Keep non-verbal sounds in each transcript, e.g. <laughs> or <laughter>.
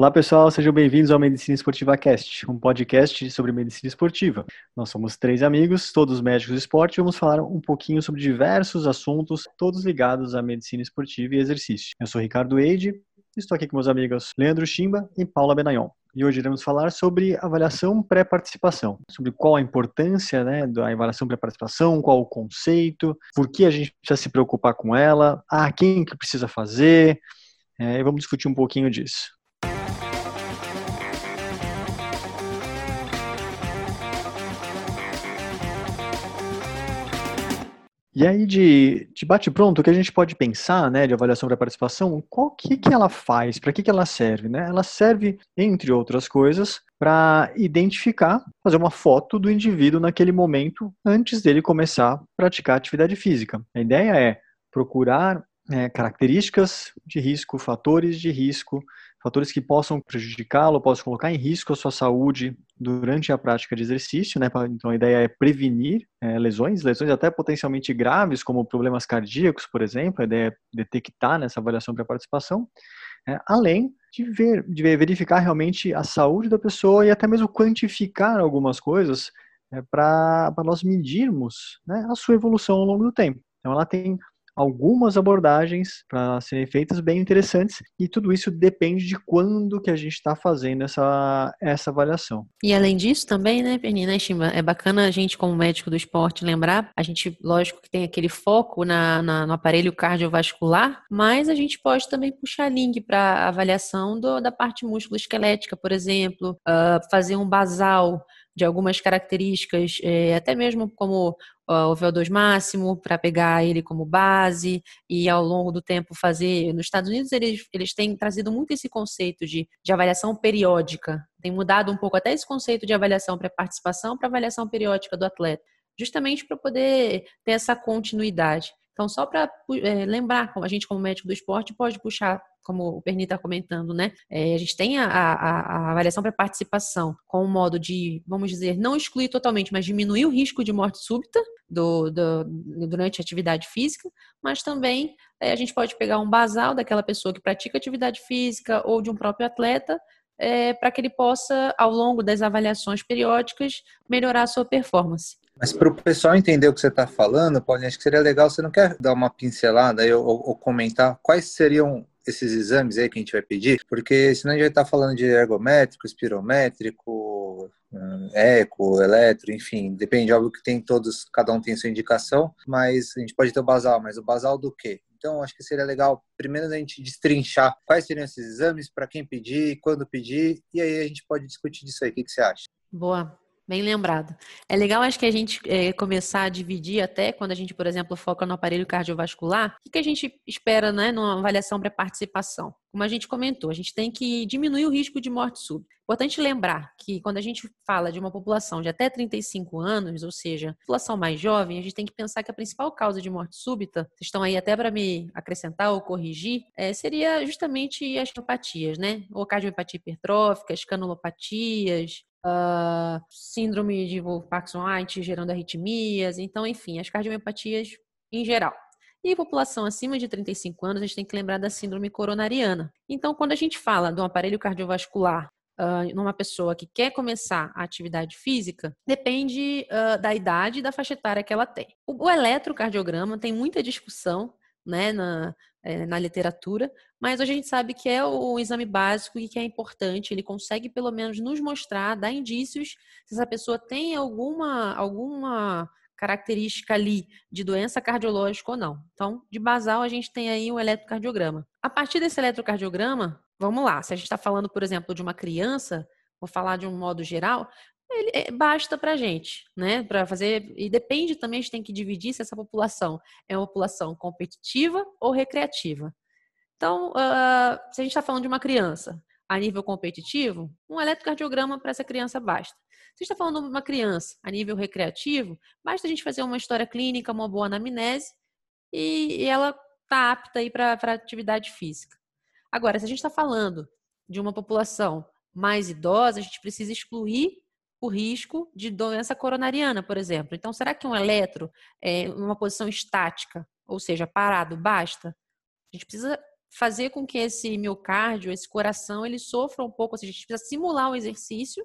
Olá pessoal, sejam bem-vindos ao Medicina Esportiva Cast, um podcast sobre medicina esportiva. Nós somos três amigos, todos médicos de esporte, e vamos falar um pouquinho sobre diversos assuntos, todos ligados à medicina esportiva e exercício. Eu sou Ricardo Eide, estou aqui com meus amigos Leandro Chimba e Paula Benayon. E hoje iremos falar sobre avaliação pré-participação, sobre qual a importância né, da avaliação pré-participação, qual o conceito, por que a gente precisa se preocupar com ela, a quem que precisa fazer, é, e vamos discutir um pouquinho disso. E aí, de, de bate-pronto, o que a gente pode pensar, né, de avaliação para participação, qual que, que ela faz, para que, que ela serve, né? Ela serve, entre outras coisas, para identificar, fazer uma foto do indivíduo naquele momento, antes dele começar a praticar atividade física. A ideia é procurar é, características de risco, fatores de risco, fatores que possam prejudicá-lo, possam colocar em risco a sua saúde durante a prática de exercício, né? Então a ideia é prevenir é, lesões, lesões até potencialmente graves, como problemas cardíacos, por exemplo. A ideia é detectar nessa avaliação para participação, é, além de, ver, de verificar realmente a saúde da pessoa e até mesmo quantificar algumas coisas é, para nós medirmos né, a sua evolução ao longo do tempo. Então ela tem algumas abordagens para serem feitas bem interessantes e tudo isso depende de quando que a gente está fazendo essa, essa avaliação. E além disso também, né, Penny, né, Chima, é bacana a gente como médico do esporte lembrar, a gente, lógico que tem aquele foco na, na no aparelho cardiovascular, mas a gente pode também puxar link para avaliação do, da parte músculo esquelética, por exemplo, uh, fazer um basal de algumas características, é, até mesmo como o VO2 máximo, para pegar ele como base e ao longo do tempo fazer. Nos Estados Unidos, eles, eles têm trazido muito esse conceito de, de avaliação periódica, tem mudado um pouco até esse conceito de avaliação para participação para avaliação periódica do atleta, justamente para poder ter essa continuidade. Então, só para é, lembrar, a gente, como médico do esporte, pode puxar, como o Perni está comentando, né? É, a gente tem a, a, a avaliação para participação com o modo de, vamos dizer, não excluir totalmente, mas diminuir o risco de morte súbita do, do durante a atividade física, mas também é, a gente pode pegar um basal daquela pessoa que pratica atividade física ou de um próprio atleta é, para que ele possa, ao longo das avaliações periódicas, melhorar a sua performance. Mas para o pessoal entender o que você está falando, Paulinho, acho que seria legal, você não quer dar uma pincelada ou, ou, ou, comentar quais seriam esses exames aí que a gente vai pedir? Porque senão a gente vai estar tá falando de ergométrico, espirométrico, hum, eco, eletro, enfim, depende, óbvio que tem todos, cada um tem sua indicação, mas a gente pode ter o basal, mas o basal do quê? Então, acho que seria legal, primeiro, a gente destrinchar quais seriam esses exames, para quem pedir, quando pedir, e aí a gente pode discutir disso aí. O que, que você acha? Boa. Bem lembrado. É legal, acho que a gente é, começar a dividir até quando a gente, por exemplo, foca no aparelho cardiovascular, o que a gente espera né, numa avaliação para participação? Como a gente comentou, a gente tem que diminuir o risco de morte súbita. Importante lembrar que quando a gente fala de uma população de até 35 anos, ou seja, população mais jovem, a gente tem que pensar que a principal causa de morte súbita, vocês estão aí até para me acrescentar ou corrigir, é, seria justamente as miopatias, né? Ou cardiopatia hipertrófica, as canulopatias, uh, síndrome de Wolff-Parkinson-White gerando arritmias, então, enfim, as cardiomiopatias em geral. E população acima de 35 anos, a gente tem que lembrar da síndrome coronariana. Então, quando a gente fala do aparelho cardiovascular uh, numa pessoa que quer começar a atividade física, depende uh, da idade e da faixa etária que ela tem. O, o eletrocardiograma tem muita discussão né, na, é, na literatura, mas hoje a gente sabe que é o exame básico e que é importante. Ele consegue pelo menos nos mostrar, dar indícios se essa pessoa tem alguma alguma característica ali de doença cardiológica ou não. Então, de basal, a gente tem aí o eletrocardiograma. A partir desse eletrocardiograma, vamos lá, se a gente está falando, por exemplo, de uma criança, vou falar de um modo geral, ele, é, basta para a gente, né? Para fazer. E depende também, a gente tem que dividir se essa população é uma população competitiva ou recreativa. Então, uh, se a gente está falando de uma criança a nível competitivo, um eletrocardiograma para essa criança basta. Se está falando de uma criança a nível recreativo, basta a gente fazer uma história clínica, uma boa anamnese e, e ela está apta aí para atividade física. Agora, se a gente está falando de uma população mais idosa, a gente precisa excluir o risco de doença coronariana, por exemplo. Então, será que um eletro, é, uma posição estática, ou seja, parado, basta? A gente precisa fazer com que esse miocárdio, esse coração, ele sofra um pouco, ou seja, a gente precisa simular o exercício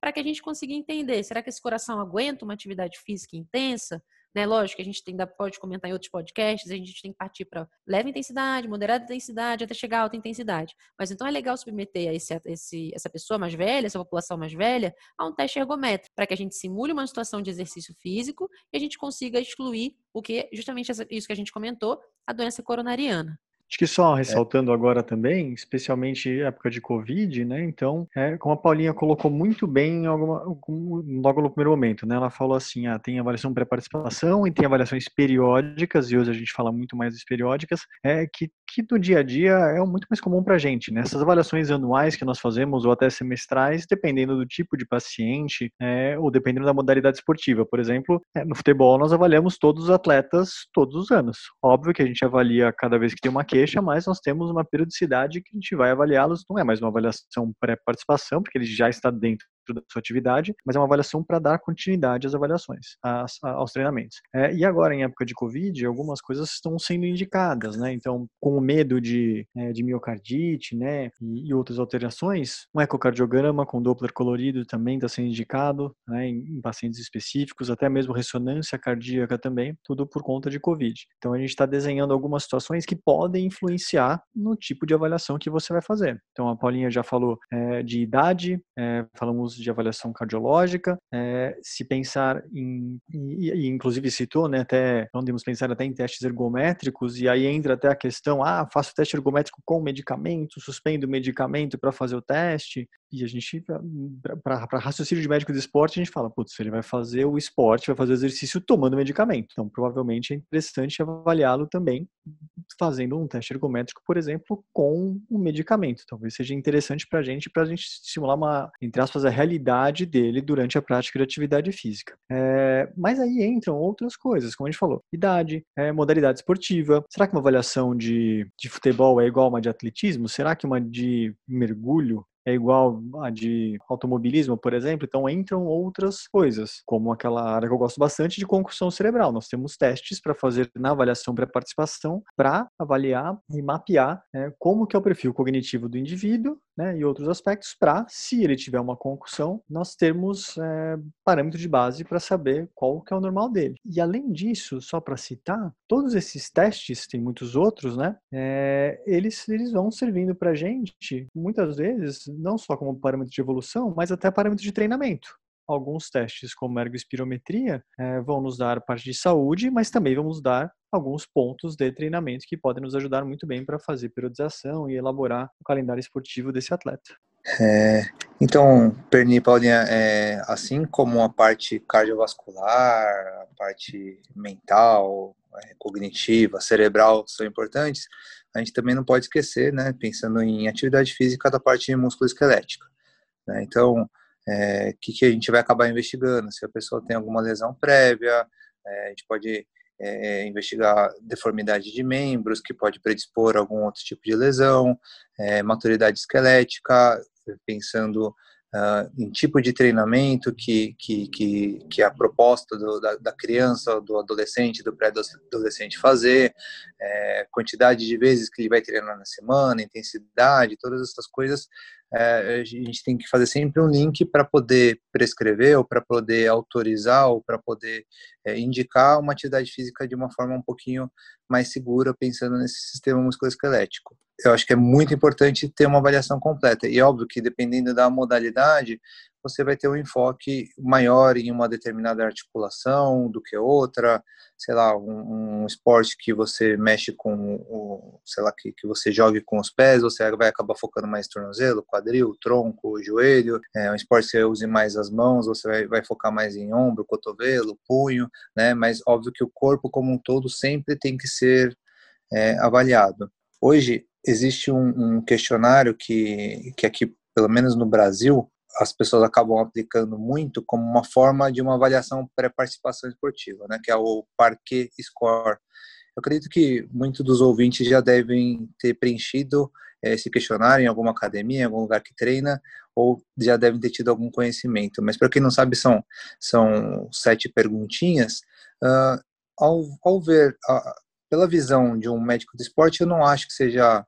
para que a gente consiga entender, será que esse coração aguenta uma atividade física intensa? Né? Lógico que a gente ainda pode comentar em outros podcasts, a gente tem que partir para leve intensidade, moderada intensidade, até chegar a alta intensidade. Mas então é legal submeter a esse, esse, essa pessoa mais velha, essa população mais velha, a um teste ergométrico, para que a gente simule uma situação de exercício físico e a gente consiga excluir o que, justamente isso que a gente comentou, a doença coronariana. Acho que só é. ressaltando é. agora também, especialmente época de Covid, né? Então, é, como a Paulinha colocou muito bem alguma, logo no primeiro momento, né? Ela falou assim, ah, tem avaliação pré-participação e tem avaliações periódicas, e hoje a gente fala muito mais das periódicas, é, que, que no dia a dia é muito mais comum para a gente, né? Essas avaliações anuais que nós fazemos, ou até semestrais, dependendo do tipo de paciente, é, ou dependendo da modalidade esportiva. Por exemplo, é, no futebol nós avaliamos todos os atletas todos os anos. Óbvio que a gente avalia cada vez que tem uma queixa, mas nós temos uma periodicidade que a gente vai avaliá-los, não é mais uma avaliação pré-participação, porque ele já está dentro da sua atividade, mas é uma avaliação para dar continuidade às avaliações, às, aos treinamentos. É, e agora, em época de Covid, algumas coisas estão sendo indicadas, né? Então, com o medo de, é, de miocardite, né, e, e, outras alterações, um ecocardiograma com Doppler colorido também está sendo indicado, né, em, em, pacientes específicos, até mesmo ressonância cardíaca também, tudo por conta de Covid. Então, a gente está desenhando algumas situações que podem influenciar no tipo de avaliação que você vai fazer. Então, a Paulinha já falou é, de idade, é, falamos de avaliação cardiológica, é, se pensar em, e, e, inclusive citou, né, até, podemos pensar até em testes ergométricos, e aí entra até a questão, ah, faço teste ergométrico com medicamento, suspendo o medicamento para fazer o teste, e a gente, para raciocínio de médico de esporte, a gente fala, putz, ele vai fazer o esporte, vai fazer o exercício tomando medicamento. Então, provavelmente é interessante avaliá-lo também fazendo um teste ergométrico, por exemplo, com um medicamento. Talvez seja interessante para a gente, para a gente simular uma, entre aspas, a realidade dele durante a prática de atividade física. É, mas aí entram outras coisas, como a gente falou, idade, é, modalidade esportiva. Será que uma avaliação de, de futebol é igual a uma de atletismo? Será que uma de mergulho é igual a de automobilismo, por exemplo, então entram outras coisas, como aquela área que eu gosto bastante de concussão cerebral. Nós temos testes para fazer na avaliação pré-participação para avaliar e mapear né, como que é o perfil cognitivo do indivíduo né, e outros aspectos para, se ele tiver uma concussão, nós termos é, parâmetro de base para saber qual que é o normal dele. E além disso, só para citar, todos esses testes, tem muitos outros, né, é, eles, eles vão servindo para gente, muitas vezes, não só como parâmetro de evolução, mas até parâmetro de treinamento. Alguns testes, como ergoespirometria, é, vão nos dar parte de saúde, mas também vão nos dar alguns pontos de treinamento que podem nos ajudar muito bem para fazer periodização e elaborar o calendário esportivo desse atleta. É, então, Perni Paulinha, é, assim como a parte cardiovascular, a parte mental, é, cognitiva, cerebral são importantes, a gente também não pode esquecer, né, pensando em atividade física, da parte musculoesquelética. Né? Então, o é, que, que a gente vai acabar investigando? Se a pessoa tem alguma lesão prévia, é, a gente pode é, investigar deformidade de membros, que pode predispor a algum outro tipo de lesão, é, maturidade esquelética, pensando uh, em tipo de treinamento que, que, que, que a proposta do, da, da, criança, do adolescente, do pré-adolescente fazer, é, quantidade de vezes que ele vai treinar na semana, intensidade, todas essas coisas, é, a gente tem que fazer sempre um link para poder prescrever ou para poder autorizar ou para poder é, indicar uma atividade física de uma forma um pouquinho mais segura, pensando nesse sistema musculoesquelético eu acho que é muito importante ter uma avaliação completa. E óbvio que dependendo da modalidade, você vai ter um enfoque maior em uma determinada articulação do que outra, sei lá, um, um esporte que você mexe com, o, sei lá, que, que você jogue com os pés, você vai acabar focando mais tornozelo, quadril, tronco, joelho, é um esporte que use mais as mãos, você vai, vai focar mais em ombro, cotovelo, punho, né, mas óbvio que o corpo como um todo sempre tem que ser é, avaliado. Hoje, existe um, um questionário que, que aqui, pelo menos no Brasil, as pessoas acabam aplicando muito como uma forma de uma avaliação pré-participação esportiva, né, que é o Parquet Score. Eu acredito que muitos dos ouvintes já devem ter preenchido eh, esse questionário em alguma academia, em algum lugar que treina, ou já devem ter tido algum conhecimento. Mas para quem não sabe, são, são sete perguntinhas. Uh, ao, ao ver, uh, pela visão de um médico de esporte, eu não acho que seja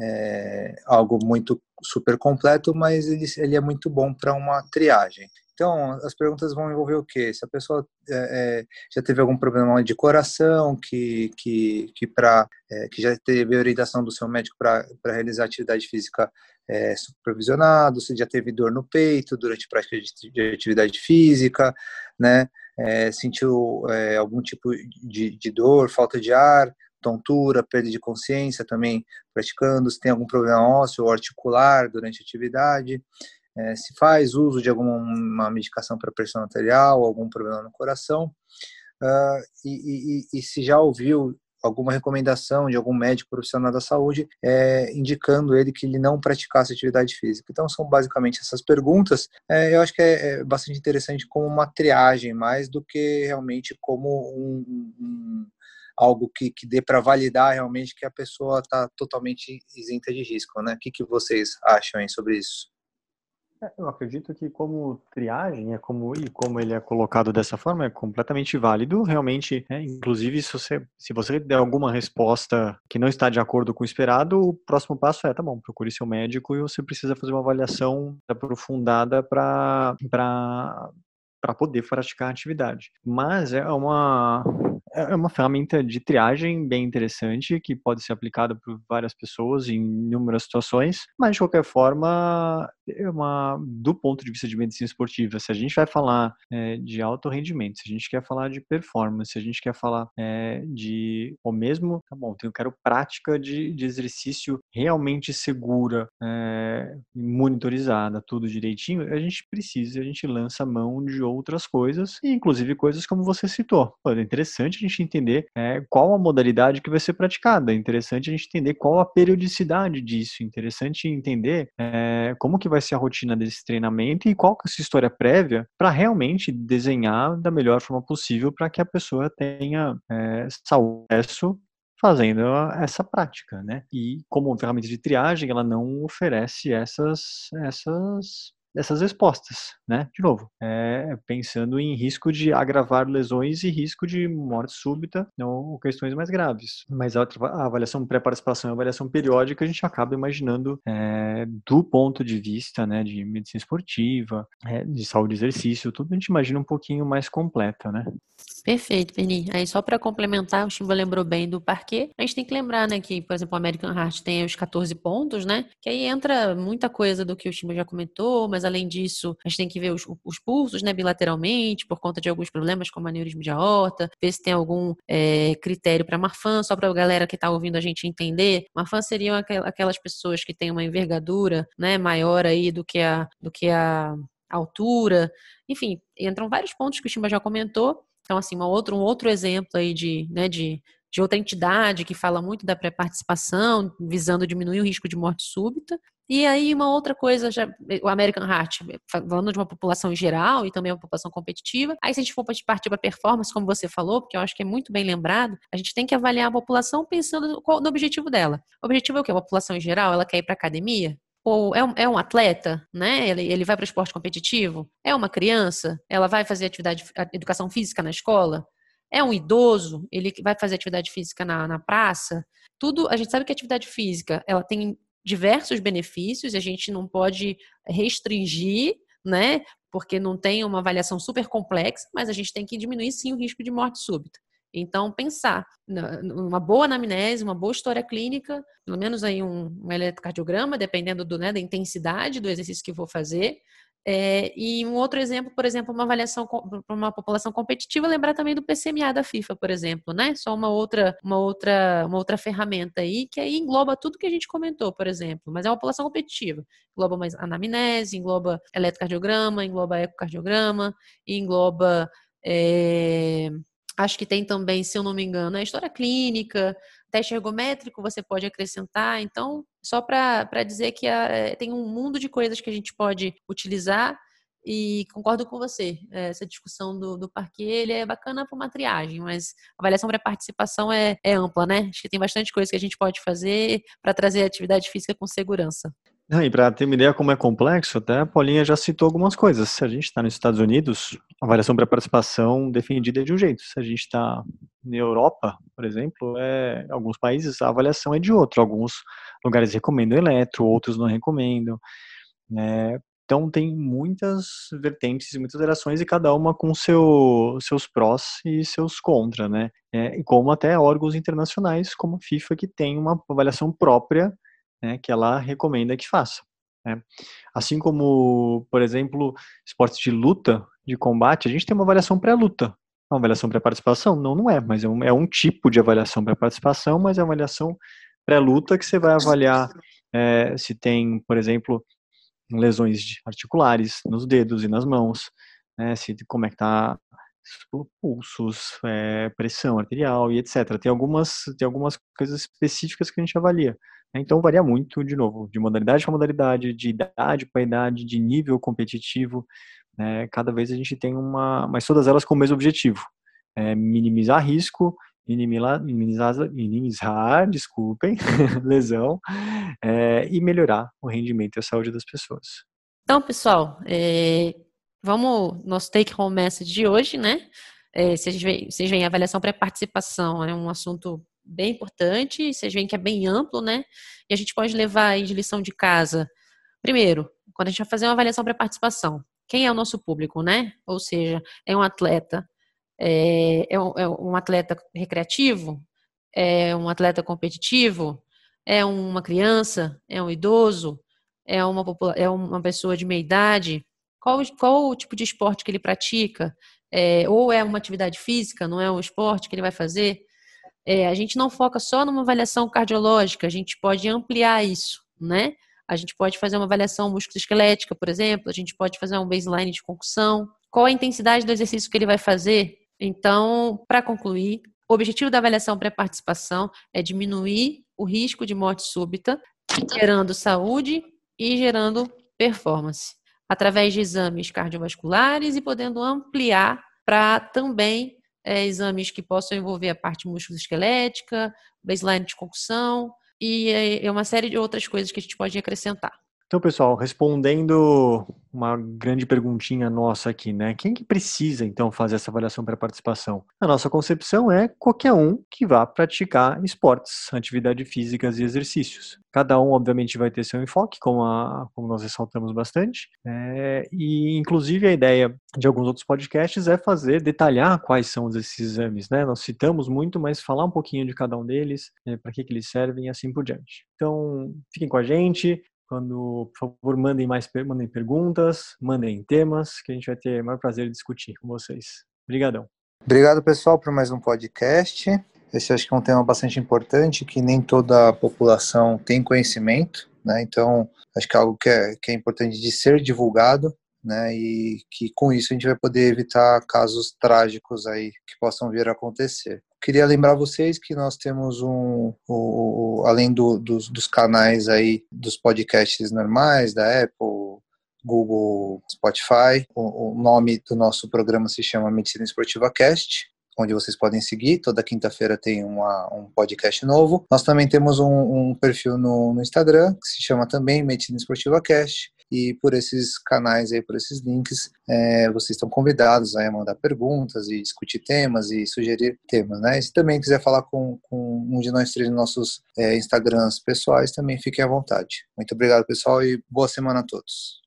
é, algo muito super completo, mas ele, ele é muito bom para uma triagem. Então, as perguntas vão envolver o quê? Se a pessoa é, é, já teve algum problema de coração, que, que, que, pra, é, que já teve orientação do seu médico para realizar atividade física é, supervisionado, se já teve dor no peito durante prática de, de atividade física, né? É, sentiu é, algum tipo de, de dor, falta de ar, tontura, perda de consciência também praticando, se tem algum problema ósseo ou articular durante a atividade, é, se faz uso de alguma medicação para pressão arterial, algum problema no coração, uh, e, e, e, se já ouviu alguma recomendação de algum médico profissional da saúde é, indicando ele que ele não praticasse atividade física. Então são basicamente essas perguntas. É, eu acho que é, é, bastante interessante como uma triagem mais do que realmente como um, um algo que, que dê para validar realmente que a pessoa está totalmente isenta de risco, né? O que, que vocês acham sobre isso? É, eu acredito que como triagem é como e como ele é colocado dessa forma é completamente válido. Realmente, é, inclusive se você se você der alguma resposta que não está de acordo com o esperado, o próximo passo é, tá bom, procure seu médico e você precisa fazer uma avaliação aprofundada para para poder praticar a atividade. Mas é uma é, é uma ferramenta de triagem bem interessante que pode ser aplicada por várias pessoas em inúmeras situações, mas de qualquer forma, é uma, do ponto de vista de medicina esportiva, se a gente vai falar é, de alto rendimento, se a gente quer falar de performance, se a gente quer falar é, de, ou mesmo, tá bom, eu quero prática de, de exercício realmente segura, é, monitorizada, tudo direitinho, a gente precisa, a gente lança mão de outras coisas, inclusive coisas como você citou. Pô, é interessante a gente entender é, qual a modalidade que vai ser praticada. É interessante a gente entender qual a periodicidade disso. É interessante entender é, como que vai ser a rotina desse treinamento e qual que é essa história prévia para realmente desenhar da melhor forma possível para que a pessoa tenha é, sucesso fazendo essa prática, né? E como ferramenta de triagem, ela não oferece essas essas dessas respostas, né? De novo, é, pensando em risco de agravar lesões e risco de morte súbita ou questões mais graves. Mas a, avaliação pré-participação e avaliação periódica a gente acaba imaginando é, do ponto de vista, né, de medicina esportiva, é, de saúde e exercício, tudo a gente imagina um pouquinho mais completa, né? Perfeito, Penny. Aí só para complementar, o Chimba lembrou bem do parquê. A gente tem que lembrar, né, que, por exemplo, o American Heart tem os 14 pontos, né? Que aí entra muita coisa do que o Chimba já comentou, mas além disso, a gente tem que ver os, os pulsos, né, bilateralmente, por conta de alguns problemas como aneurisma de aorta, ver se tem algum é, critério para Marfan, só para a galera que está ouvindo a gente entender. Marfan seriam aquelas pessoas que têm uma envergadura, né, maior aí do que a do que a altura, enfim, entram vários pontos que o Chimba já comentou então, assim, uma outra, um outro exemplo aí de, né, de, de outra entidade que fala muito da pré-participação, visando diminuir o risco de morte súbita. E aí, uma outra coisa, já, o American Heart, falando de uma população em geral e também uma população competitiva. Aí, se a gente for partir para performance, como você falou, porque eu acho que é muito bem lembrado, a gente tem que avaliar a população pensando no objetivo dela. O objetivo é o quê? A população em geral, ela quer ir para academia? Ou é um, é um atleta, né? Ele, ele vai para o esporte competitivo? É uma criança? Ela vai fazer atividade, educação física na escola? É um idoso? Ele vai fazer atividade física na, na praça? Tudo, a gente sabe que a atividade física, ela tem diversos benefícios, a gente não pode restringir, né? Porque não tem uma avaliação super complexa, mas a gente tem que diminuir sim o risco de morte súbita. Então, pensar numa boa anamnese, uma boa história clínica, pelo menos aí um, um eletrocardiograma, dependendo do, né, da intensidade do exercício que vou fazer. É, e um outro exemplo, por exemplo, uma avaliação para uma população competitiva, lembrar também do PCMA da FIFA, por exemplo, né? Só uma outra, uma outra, uma outra ferramenta aí que aí engloba tudo que a gente comentou, por exemplo, mas é uma população competitiva. Engloba mais anamnese, engloba eletrocardiograma, engloba ecocardiograma, engloba é, Acho que tem também, se eu não me engano, a história clínica, teste ergométrico você pode acrescentar. Então, só para dizer que a, eh, tem um mundo de coisas que a gente pode utilizar e concordo com você. Eh, essa discussão do, do parque ele é bacana para uma triagem, mas a avaliação para participação é, é ampla, né? Acho que tem bastante coisa que a gente pode fazer para trazer a atividade física com segurança. E para ter uma ideia como é complexo, até a Paulinha já citou algumas coisas. Se a gente está nos Estados Unidos, a avaliação para participação defendida é de um jeito. Se a gente está Na Europa, por exemplo, é, alguns países a avaliação é de outro. Alguns lugares recomendam eletro, outros não recomendam. Né? Então tem muitas vertentes, muitas gerações e cada uma com seu, seus prós e seus contra, né? É, como até órgãos internacionais como a FIFA que tem uma avaliação própria, né, que ela recomenda que faça. Né? Assim como, por exemplo, esportes de luta, de combate, a gente tem uma avaliação pré-luta. Uma avaliação pré-participação? Não, não é, mas é um, é um tipo de avaliação pré-participação, mas é uma avaliação pré-luta que você vai avaliar é, se tem, por exemplo, lesões articulares nos dedos e nas mãos, né, se, como é que tá pulsos, é, pressão arterial e etc. Tem algumas, tem algumas coisas específicas que a gente avalia. Então varia muito, de novo, de modalidade para modalidade, de idade para idade, de nível competitivo. Né, cada vez a gente tem uma, mas todas elas com o mesmo objetivo: é minimizar risco minimizar, minimizar, minimizar desculpem, <laughs> lesão, é, e melhorar o rendimento e a saúde das pessoas. Então, pessoal, é, vamos nosso take home message de hoje, né? É, vocês, veem, vocês veem a avaliação pré-participação é um assunto bem importante, vocês veem que é bem amplo, né? E a gente pode levar aí de lição de casa. Primeiro, quando a gente vai fazer uma avaliação pré-participação, quem é o nosso público, né? Ou seja, é um atleta é, é, um, é um atleta recreativo? É um atleta competitivo? É uma criança? É um idoso? É uma, é uma pessoa de meia idade? Qual, qual o tipo de esporte que ele pratica? É, ou é uma atividade física, não é um esporte que ele vai fazer? É, a gente não foca só numa avaliação cardiológica, a gente pode ampliar isso, né? A gente pode fazer uma avaliação musculoesquelética, por exemplo, a gente pode fazer um baseline de concussão. Qual a intensidade do exercício que ele vai fazer? Então, para concluir, o objetivo da avaliação pré-participação é diminuir o risco de morte súbita, gerando saúde e gerando performance, através de exames cardiovasculares e podendo ampliar para também é, exames que possam envolver a parte musculoesquelética, baseline de concussão e é, é uma série de outras coisas que a gente pode acrescentar. Então, pessoal, respondendo uma grande perguntinha nossa aqui, né? Quem que precisa, então, fazer essa avaliação para participação? A nossa concepção é qualquer um que vá praticar esportes, atividades físicas e exercícios. Cada um, obviamente, vai ter seu enfoque, como, a, como nós ressaltamos bastante. É, e, inclusive, a ideia de alguns outros podcasts é fazer, detalhar quais são esses exames, né? Nós citamos muito, mas falar um pouquinho de cada um deles, né, para que, que eles servem e assim por diante. Então, fiquem com a gente. Quando, por favor, mandem mais mandem perguntas, mandem temas, que a gente vai ter o maior prazer de discutir com vocês. Obrigadão. Obrigado, pessoal, por mais um podcast. Esse acho que é um tema bastante importante, que nem toda a população tem conhecimento, né? Então, acho que é algo que é, que é importante de ser divulgado, né? E que com isso a gente vai poder evitar casos trágicos aí que possam vir a acontecer. Queria lembrar vocês que nós temos um, o, além do, dos, dos canais aí dos podcasts normais da Apple, Google, Spotify. O, o, nome do nosso programa se chama Medicina Esportiva Cast, onde vocês podem seguir. Toda quinta-feira tem uma, um podcast novo. Nós também temos um, um perfil no, no, Instagram que se chama também Medicina Esportiva Cast e por esses canais aí, por esses links, é, vocês estão convidados a mandar perguntas e discutir temas e sugerir temas, né? E se também quiser falar com, com um de nós três nossos é, Instagrams pessoais, também fiquem à vontade. Muito obrigado, pessoal, e boa semana a todos.